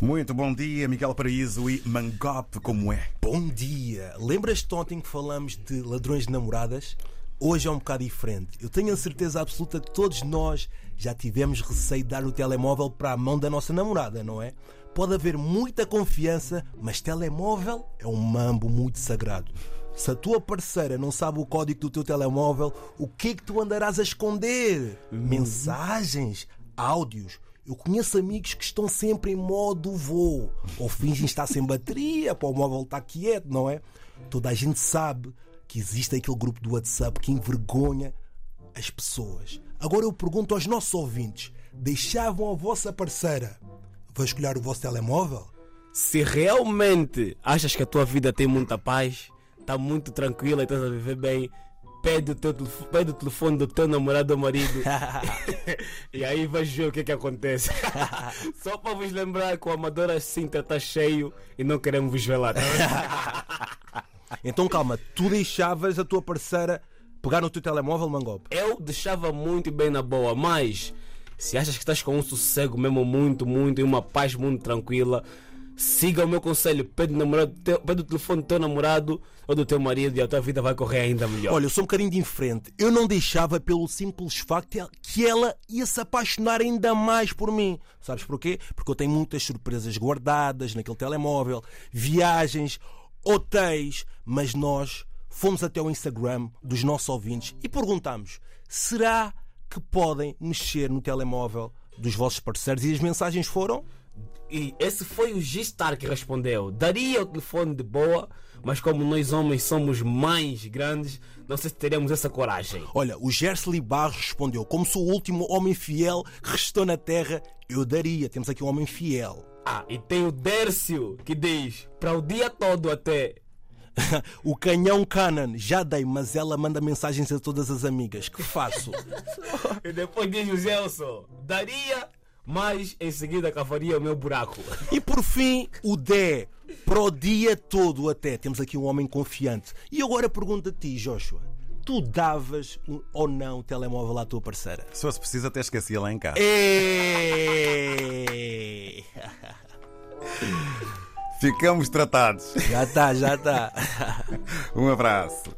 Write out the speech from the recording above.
Muito bom dia, Miguel Paraíso e Mangope, como é? Bom dia! Lembras-te ontem que falamos de ladrões de namoradas? Hoje é um bocado diferente. Eu tenho a certeza absoluta que todos nós já tivemos receio de dar o telemóvel para a mão da nossa namorada, não é? Pode haver muita confiança, mas telemóvel é um mambo muito sagrado. Se a tua parceira não sabe o código do teu telemóvel, o que é que tu andarás a esconder? Mensagens? Áudios? Eu conheço amigos que estão sempre em modo voo ou fingem estar sem bateria para o móvel estar quieto, não é? Toda a gente sabe que existe aquele grupo do WhatsApp que envergonha as pessoas. Agora eu pergunto aos nossos ouvintes: deixavam a vossa parceira vasculhar o vosso telemóvel? Se realmente achas que a tua vida tem muita paz, está muito tranquila e estás a viver bem, pede o, teu, pede o telefone do teu namorado ou marido e aí vais ver o que é que acontece. Só para vos lembrar que o Amadora Sintra está cheio e não queremos vos velar. Tá então calma, tu deixavas a tua parceira pegar no teu telemóvel, Mangope? Eu deixava muito bem na boa, mas se achas que estás com um sossego mesmo muito, muito e uma paz muito tranquila, siga o meu conselho, pede, namorado, pede o telefone do teu namorado ou do teu marido e a tua vida vai correr ainda melhor. Olha, eu sou um bocadinho diferente. Eu não deixava pelo simples facto que ela ia se apaixonar ainda mais por mim. Sabes porquê? Porque eu tenho muitas surpresas guardadas naquele telemóvel, viagens, hotéis, mas nós fomos até o Instagram dos nossos ouvintes e perguntamos: será que podem mexer no telemóvel dos vossos parceiros? E as mensagens foram e esse foi o G-Star que respondeu. Daria o telefone de boa, mas como nós homens somos mais grandes, não sei se teremos essa coragem. Olha, o Gersely Barros respondeu: Como sou o último homem fiel que restou na Terra, eu daria. Temos aqui um homem fiel. Ah, e tem o Dércio que diz: Para o dia todo até. o canhão Canon, já dei, mas ela manda mensagens a todas as amigas. Que faço? e depois diz o Gelson: Daria mas em seguida cavaria o meu buraco. E por fim, o Dé, para o dia todo até. Temos aqui um homem confiante. E agora pergunto a ti, Joshua. Tu davas ou não o telemóvel à tua parceira? Se fosse preciso, até esquecia lá em casa. Ficamos tratados. Já está, já está. um abraço.